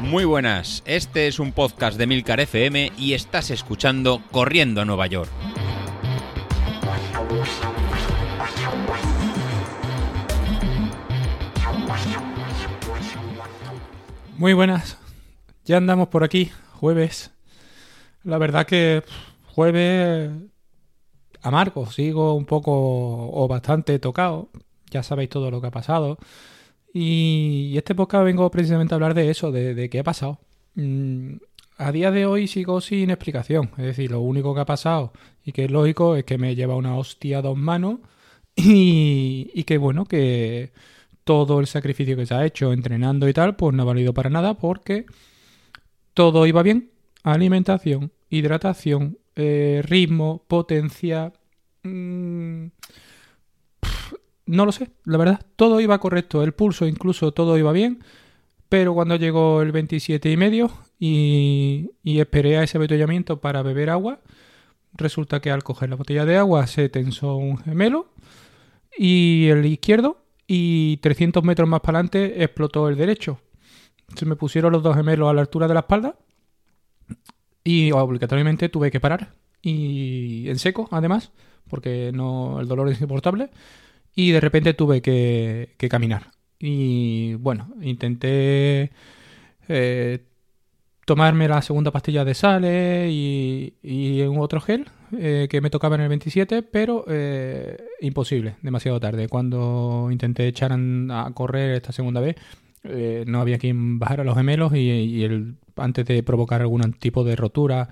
Muy buenas, este es un podcast de Milcar FM y estás escuchando Corriendo a Nueva York. Muy buenas, ya andamos por aquí, jueves. La verdad que jueves amargo, sigo un poco o bastante tocado, ya sabéis todo lo que ha pasado. Y este podcast vengo precisamente a hablar de eso, de, qué ha pasado. Mm, a día de hoy sigo sin explicación. Es decir, lo único que ha pasado y que es lógico es que me lleva una hostia a dos manos y, que bueno, que todo el sacrificio que se ha hecho entrenando y tal, pues no ha valido para nada porque todo iba bien. Alimentación, hidratación, eh, ritmo, potencia... Mmm, no lo sé, la verdad, todo iba correcto, el pulso incluso todo iba bien, pero cuando llegó el 27 y medio y, esperé a ese avituallamiento para beber agua, resulta que al coger la botella de agua se tensó un gemelo y el izquierdo y 300 metros más para adelante explotó el derecho. Se me pusieron los dos gemelos a la altura de la espalda y obligatoriamente tuve que parar y en seco además porque no el dolor es insoportable y de repente tuve que, caminar. Y bueno, intenté eh, tomarme la segunda pastilla de sales y, y un otro gel eh, que me tocaba en el 27, pero eh, imposible, demasiado tarde. Cuando intenté echar a correr esta segunda vez, no había quien bajara los gemelos y, antes de provocar algún tipo de rotura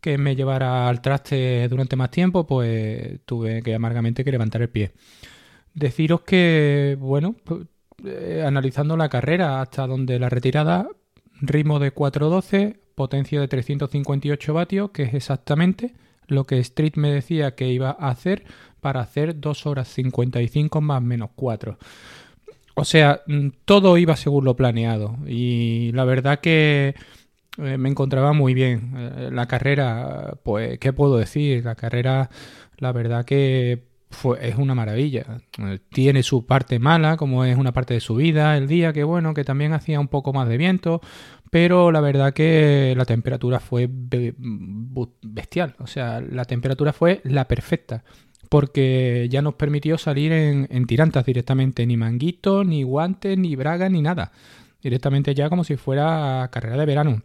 que me llevara al traste durante más tiempo, pues tuve que amargamente que levantar el pie. Deciros que, bueno, eh, analizando la carrera hasta donde la retirada, ritmo de 4.12, potencia de 358 vatios, que es exactamente lo que Street me decía que iba a hacer para hacer 2 horas 55 más menos 4. O sea, mm, todo iba según lo planeado y la verdad que eh, me encontraba muy bien. Eh, la carrera, pues, ¿qué puedo decir? La carrera, la verdad que es una maravilla. Tiene su parte mala, como es una parte de su vida, el día que bueno, que también hacía un poco más de viento, pero la verdad que la temperatura fue bestial, o sea, la temperatura fue la perfecta, porque ya nos permitió salir en, en tirantas directamente, ni manguitos, ni guantes, ni bragas, ni nada. Directamente ya como si fuera carrera de verano.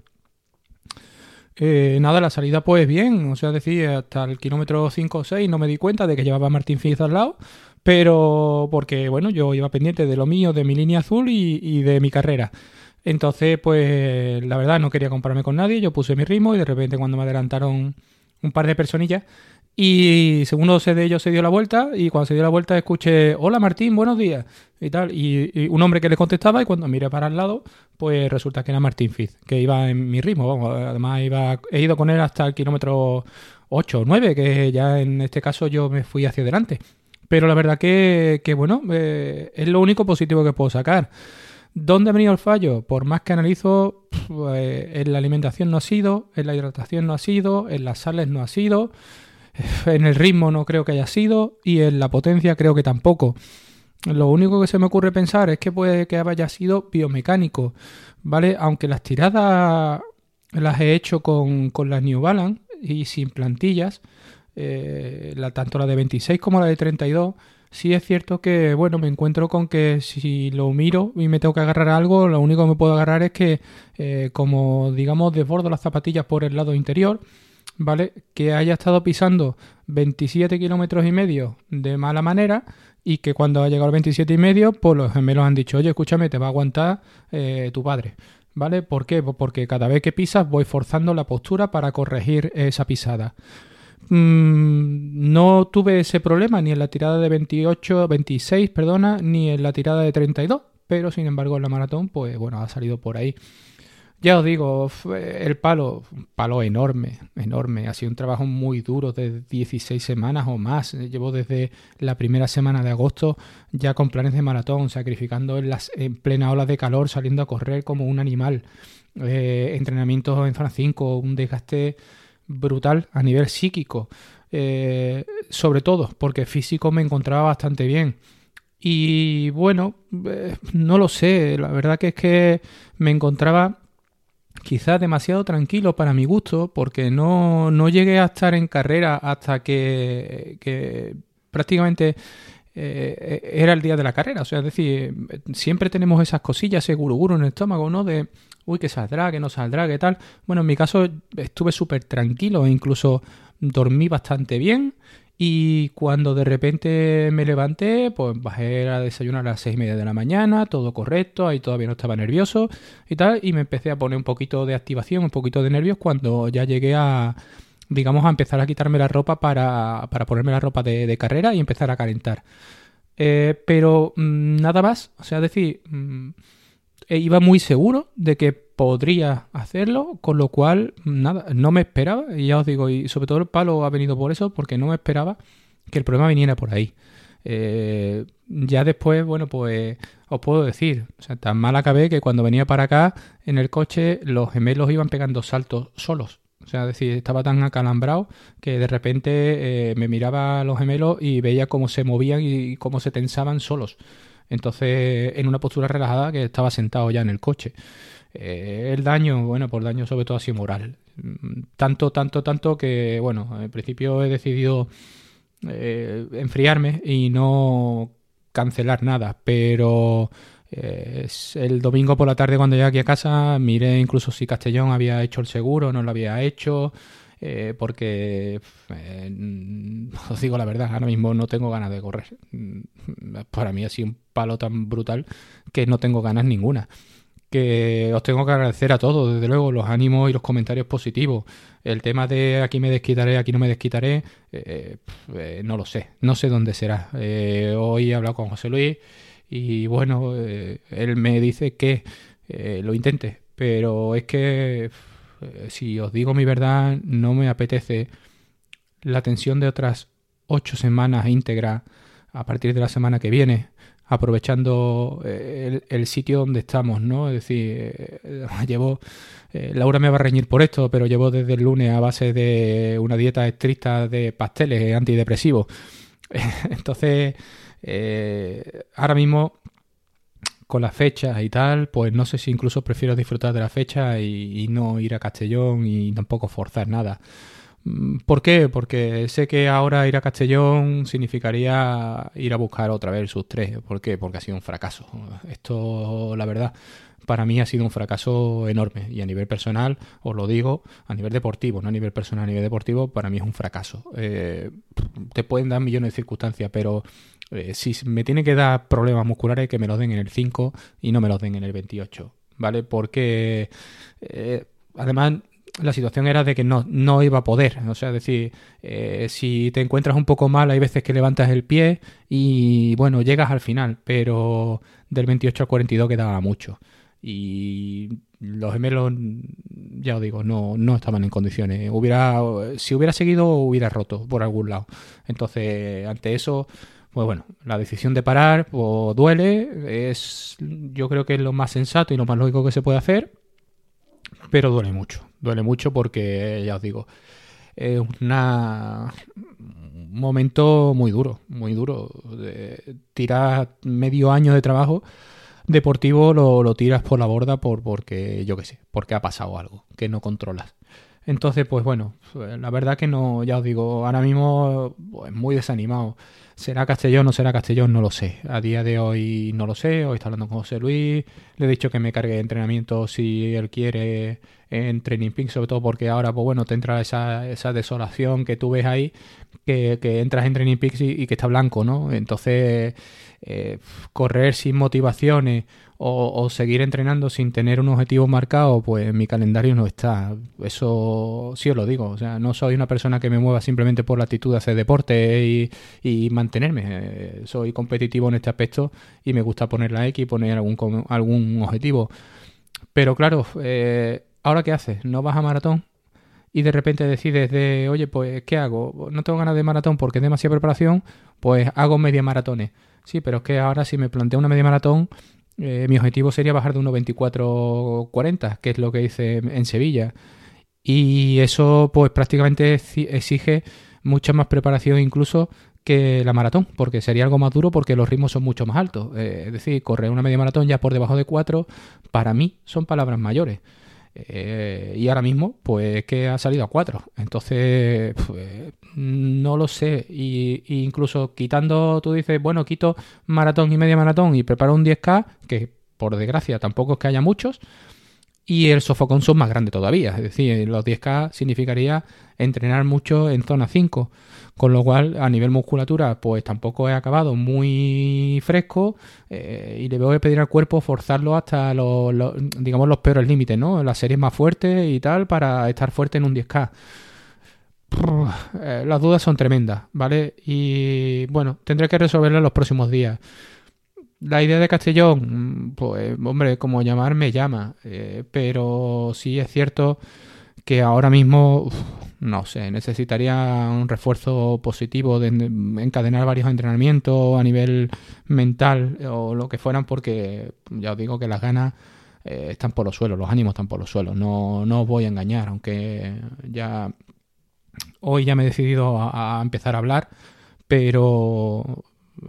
Eh, nada, la salida pues bien, o sea, decir, hasta el kilómetro 5 o 6 no me di cuenta de que llevaba Martín Fitz al lado, pero porque, bueno, yo iba pendiente de lo mío, de mi línea azul y, de mi carrera. Entonces, pues la verdad no quería compararme con nadie, yo puse mi ritmo y de repente cuando me adelantaron un par de personillas, y según uno de ellos se dio la vuelta y cuando se dio la vuelta escuché, hola Martín, buenos días y tal. Y, un hombre que le contestaba y cuando miré para el lado, pues resulta que era Martín Fitz, que iba en mi ritmo. Vamos, además iba, he ido con él hasta el kilómetro 8 o 9, que ya en este caso yo me fui hacia adelante. Pero la verdad que, que bueno, eh, es lo único positivo que puedo sacar. ¿Dónde ha venido el fallo? Por más que analizo, pues, en la alimentación no ha sido, en la hidratación no ha sido, en las sales no ha sido. En el ritmo no creo que haya sido y en la potencia creo que tampoco. Lo único que se me ocurre pensar es que puede que haya sido biomecánico, ¿vale? Aunque las tiradas las he hecho con, con las New Balance y sin plantillas, eh, la, tanto la de 26 como la de 32, sí es cierto que, bueno, me encuentro con que si lo miro y me tengo que agarrar algo, lo único que me puedo agarrar es que, eh, como digamos, desbordo las zapatillas por el lado interior, ¿vale? Que haya estado pisando 27 kilómetros y medio de mala manera y que cuando ha llegado al 27 y medio, pues los gemelos han dicho, oye, escúchame, te va a aguantar eh, tu padre. ¿Vale? ¿Por qué? Pues porque cada vez que pisas voy forzando la postura para corregir esa pisada. Mm, no tuve ese problema ni en la tirada de 28, 26, perdona, ni en la tirada de 32, pero sin embargo en la maratón, pues bueno, ha salido por ahí. Ya os digo, el palo, un palo enorme, enorme. Ha sido un trabajo muy duro de 16 semanas o más. Llevo desde la primera semana de agosto ya con planes de maratón, sacrificando en, las, en plena ola de calor, saliendo a correr como un animal. Eh, entrenamientos en Fran 5, un desgaste brutal a nivel psíquico. Eh, sobre todo porque físico me encontraba bastante bien Y bueno, eh, no lo sé, la verdad que es que me encontraba quizás demasiado tranquilo para mi gusto, porque no, no llegué a estar en carrera hasta que, que prácticamente eh, era el día de la carrera. O sea, es decir, siempre tenemos esas cosillas, ese guruguro en el estómago, ¿no? De, uy, que saldrá, que no saldrá, que tal. Bueno, en mi caso estuve súper tranquilo e incluso dormí bastante bien. Y cuando de repente me levanté, pues bajé a desayunar a las seis y media de la mañana, todo correcto, ahí todavía no estaba nervioso y tal, y me empecé a poner un poquito de activación, un poquito de nervios cuando ya llegué a, digamos, a empezar a quitarme la ropa para, para ponerme la ropa de, carrera y empezar a calentar. Eh, pero mm, nada más, o sea, decir, mm, iba muy seguro de que podría hacerlo, con lo cual, nada, no me esperaba, y ya os digo, y sobre todo el palo ha venido por eso, porque no me esperaba que el problema viniera por ahí. Eh, ya después, bueno, pues os puedo decir, o sea, tan mal acabé que cuando venía para acá en el coche los gemelos iban pegando saltos solos. O sea, decir, estaba tan acalambrado que de repente eh, me miraba a los gemelos y veía cómo se movían y cómo se tensaban solos. Entonces, en una postura relajada que estaba sentado ya en el coche. Eh, el daño, bueno, por daño sobre todo así moral. Mm, tanto, tanto, tanto que, bueno, en principio he decidido eh, enfriarme y no cancelar nada, pero eh, el domingo por la tarde cuando llegué aquí a casa miré incluso si Castellón había hecho el seguro, no lo había hecho, eh, porque eh, os digo la verdad, ahora mismo no tengo ganas de correr. Mm, para mí ha sido un palo tan brutal que no tengo ganas ninguna. Que os tengo que agradecer a todos, desde luego, los ánimos y los comentarios positivos. El tema de aquí me desquitaré, aquí no me desquitaré, eh, no lo sé, no sé dónde será. hoy he hablado con José Luis y bueno, él me dice que lo intente, pero es que eh, si os digo mi verdad, no me apetece la tensión de otras ocho semanas íntegras a partir de la semana que viene, aprovechando eh, el, sitio donde estamos, ¿no? Es decir, eh, llevo, Laura me va a reñir por esto, pero llevo desde el lunes a base de una dieta estricta de pasteles antidepresivos. Entonces, ahora mismo con las fechas y tal, pues no sé si incluso prefiero disfrutar de la fecha y, no ir a Castellón y tampoco forzar nada. Mm, ¿Por qué? Porque sé que ahora ir a Castellón significaría ir a buscar otra vez sus tres. ¿Por qué? Porque ha sido un fracaso. Esto, la verdad, para mí ha sido un fracaso enorme. Y a nivel personal, os lo digo, a nivel deportivo, no a nivel personal, a nivel deportivo, para mí es un fracaso. Eh, te pueden dar millones de circunstancias, pero eh, si me tiene que dar problemas musculares, que me los den en el 5 y no me los den en el 28, ¿vale? Porque eh, además la situación era de que no, no iba a poder. O sea, es decir, eh, si te encuentras un poco mal, hay veces que levantas el pie y bueno, llegas al final, pero del 28 al 42 quedaba mucho. Y los gemelos, ya os digo, no, no estaban en condiciones. Hubiera, si hubiera seguido, hubiera roto por algún lado. Entonces, ante eso, pues bueno, la decisión de parar pues duele, es yo creo que es lo más sensato y lo más lógico que se puede hacer, pero duele mucho, duele mucho porque ya os digo, es una, un momento muy duro, muy duro. De tirar medio año de trabajo deportivo lo, lo tiras por la borda por porque yo qué sé, porque ha pasado algo que no controlas. Entonces, pues bueno, la verdad que no, ya os digo, ahora mismo pues, muy desanimado. ¿Será Castellón o no será Castellón? No lo sé. A día de hoy no lo sé. Hoy está hablando con José Luis. Le he dicho que me cargue de entrenamiento si él quiere en Training Pink, sobre todo porque ahora, pues bueno, te entra esa, esa desolación que tú ves ahí, que, entras en Training Peaks y, que está blanco, ¿no? Entonces, eh, correr sin motivaciones o, seguir entrenando sin tener un objetivo marcado, pues mi calendario no está. Eso sí os lo digo. O sea, no soy una persona que me mueva simplemente por la actitud de hacer deporte y, mantenerme. Eh, soy competitivo en este aspecto y me gusta poner la X y poner algún, algún objetivo. Pero claro, eh, ¿ahora qué haces? ¿No vas a maratón? Y de repente decides de, oye, pues, ¿qué hago? No tengo ganas de maratón porque es demasiada preparación, pues hago media maratones. Sí, pero es que ahora si me planteo una media maratón, eh, mi objetivo sería bajar de 1.24.40, que es lo que hice en Sevilla. Y eso pues prácticamente exige mucha más preparación incluso que la maratón, porque sería algo más duro porque los ritmos son mucho más altos. Eh, es decir, correr una media maratón ya por debajo de 4, para mí son palabras mayores. Eh, y ahora mismo, pues que ha salido a 4. Entonces, pues, no lo sé. Y, incluso quitando, tú dices, bueno, quito maratón y media maratón y preparo un 10K, que por desgracia tampoco es que haya muchos. Y el sofocón son más grande todavía. Es decir, los 10K significaría entrenar mucho en zona 5. Con lo cual, a nivel musculatura, pues tampoco he acabado muy fresco eh, y le voy a pedir al cuerpo forzarlo hasta los, digamos, los peores límites, ¿no? Las series más fuertes y tal para estar fuerte en un 10K. Eh, las dudas son tremendas, ¿vale? Y bueno, tendré que resolverlas los próximos días. La idea de Castellón, pues hombre, como llamar me llama, eh, pero sí es cierto que ahora mismo, no sé, necesitaría un refuerzo positivo de encadenar varios entrenamientos a nivel mental o lo que fueran, porque ya os digo que las ganas eh, están por los suelos, los ánimos están por los suelos. No, no os voy a engañar, aunque ya hoy ya me he decidido a empezar a hablar, pero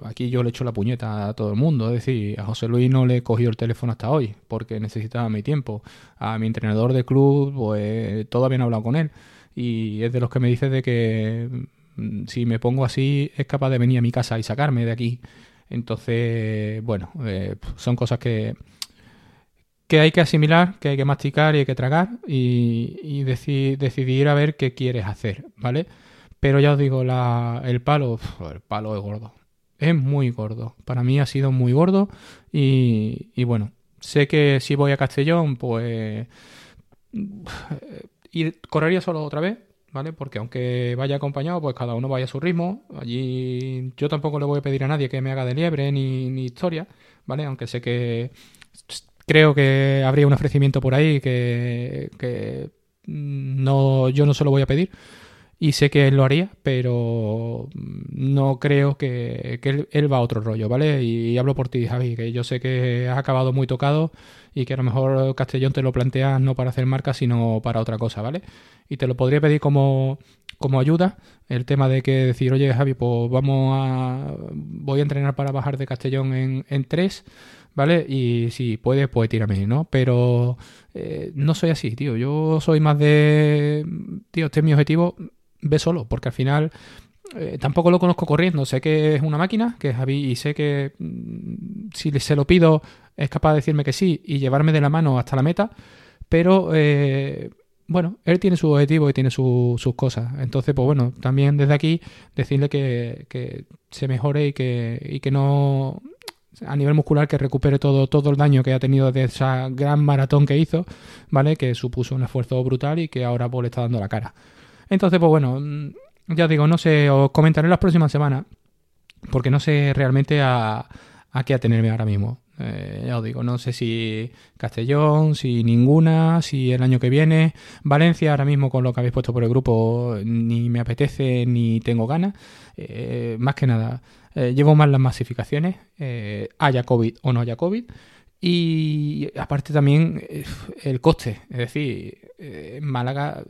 aquí yo le echo la puñeta a todo el mundo. Es decir, a José Luis no le he cogido el teléfono hasta hoy porque necesitaba mi tiempo. A mi entrenador de club, pues todavía no hablado con él. Y es de los que me dice de que mm, si me pongo así es capaz de venir a mi casa y sacarme de aquí. Entonces, bueno, eh, son cosas que, que hay que asimilar, que hay que masticar y hay que tragar y, decidir a ver qué quieres hacer, ¿vale? Pero ya os digo, la, el palo, el palo es gordo es muy gordo. Para mí ha sido muy gordo y, bueno, sé que si voy a Castellón, pues y correría solo otra vez, ¿vale? Porque aunque vaya acompañado, pues cada uno vaya a su ritmo. Allí yo tampoco le voy a pedir a nadie que me haga de liebre ni, ni historia, ¿vale? Aunque sé que creo que habría un ofrecimiento por ahí que, que no, yo no se lo voy a pedir y sé que él lo haría, pero no creo que, él, va a otro rollo, ¿vale? Y, hablo por ti, Javi, que yo sé que has acabado muy tocado y que a lo mejor Castellón te lo planteas no para hacer marca, sino para otra cosa, ¿vale? Y te lo podría pedir como, como ayuda, el tema de que decir, oye, Javi, pues vamos a... voy a entrenar para bajar de Castellón en, en tres, ¿vale? Y si puedes, pues tírame, ¿no? Pero eh, no soy así, tío. Yo soy más de, tío, este es mi objetivo, ve solo, porque al final eh, tampoco lo conozco corriendo. Sé que es una máquina, que es Javi, y sé que mm, si se lo pido es capaz de decirme que sí y llevarme de la mano hasta la meta, pero eh, bueno, él tiene su objetivo y tiene sus cosas. Entonces, pues bueno, también desde aquí decirle que, que se mejore y que, y que no a nivel muscular que recupere todo, todo el daño que ha tenido de esa gran maratón que hizo, ¿vale? Que supuso un esfuerzo brutal y que ahora pues, le está dando la cara. Entonces, pues bueno, ya digo, no sé, os comentaré las próximas semanas, porque no sé realmente a, a qué atenerme ahora mismo. Eh, ya os digo, no sé si Castellón, si ninguna, si el año que viene. Valencia, ahora mismo con lo que habéis puesto por el grupo, ni me apetece ni tengo ganas. Eh, más que nada, eh, llevo más las masificaciones, haya COVID o no haya COVID. Y aparte también el coste, es decir, Málaga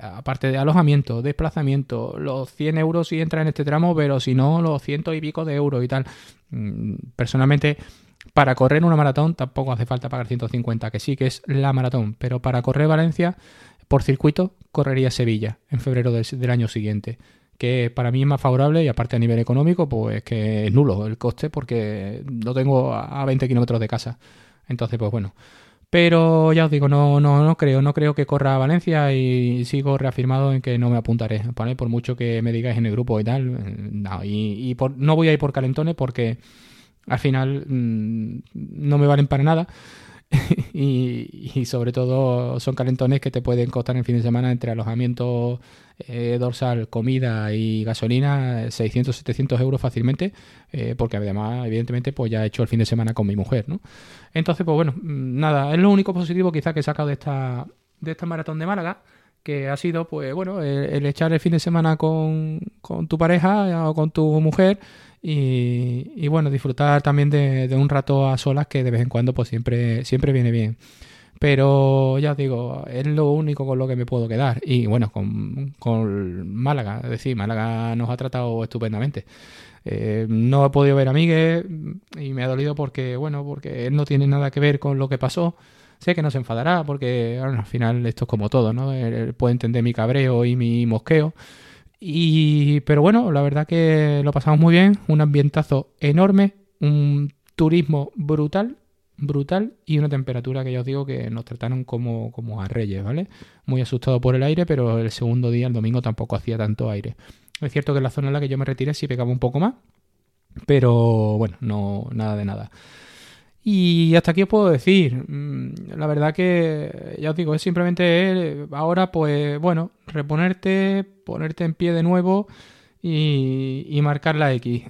aparte de alojamiento, desplazamiento, los 100 euros si entra en este tramo, pero si no, los ciento y pico de euros y tal. Mm, personalmente, para correr una maratón tampoco hace falta pagar 150, que sí que es la maratón, pero para correr Valencia por circuito correría Sevilla en febrero del, año siguiente que para mí es más favorable y aparte a nivel económico pues que es nulo el coste porque lo tengo a 20 kilómetros de casa entonces pues bueno pero ya os digo, no, no, no creo, no creo que corra a Valencia y sigo reafirmado en que no me apuntaré. Por mucho que me digáis en el grupo y tal. Eh, no, y, por, no voy a ir por calentones porque al final mm, no me valen para nada. y, sobre todo son calentones que te pueden costar en fin de semana entre alojamiento eh, dorsal, comida y gasolina 600, 700 euros fácilmente, eh, porque además, evidentemente, pues ya he hecho el fin de semana con mi mujer, ¿no? Entonces, pues bueno, mm, nada, es lo único positivo quizá que he sacado de esta, de esta maratón de Málaga que ha sido, pues bueno, el, echar el fin de semana con, con, tu pareja o con tu mujer y, bueno, disfrutar también de, un rato a solas que de vez en cuando pues siempre, siempre viene bien. Pero ya os digo, es lo único con lo que me puedo quedar. Y bueno, con, con Málaga, es decir, Málaga nos ha tratado estupendamente. Eh, no he podido ver a Miguel y me ha dolido porque, bueno, porque él no tiene nada que ver con lo que pasó. Sé que no se enfadará porque al final esto es como todo, ¿no? Él puede entender mi cabreo y mi mosqueo. Y, pero bueno, la verdad que lo pasamos muy bien, un ambientazo enorme, un turismo brutal brutal y una temperatura que ya os digo que nos trataron como, como a reyes, ¿vale? Muy asustado por el aire, pero el segundo día, el domingo, tampoco hacía tanto aire. Es cierto que en la zona en la que yo me retiré sí pegaba un poco más, pero bueno, no nada de nada. Y hasta aquí os puedo decir, mm, la verdad que ya os digo, es simplemente ahora pues bueno, reponerte, ponerte en pie de nuevo y, y marcar la X.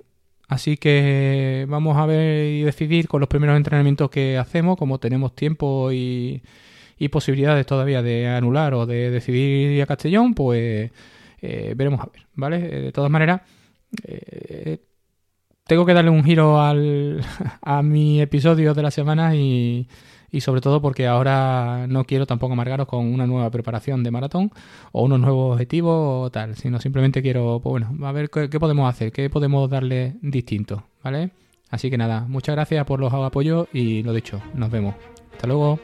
Así que vamos a ver y decidir con los primeros entrenamientos que hacemos, como tenemos tiempo y, posibilidades todavía de anular o de decidir ir a Castellón, pues eh, veremos a ver, ¿vale? Eh, de todas maneras, eh, tengo que darle un giro al, a mi episodio de la semana y, y sobre todo porque ahora no quiero tampoco amargaros con una nueva preparación de maratón o unos nuevos objetivos o tal, sino simplemente quiero, pues bueno, a ver qué, qué podemos hacer, qué podemos darle distinto, ¿vale? Así que nada, muchas gracias por los apoyos y lo dicho, nos vemos. Hasta luego.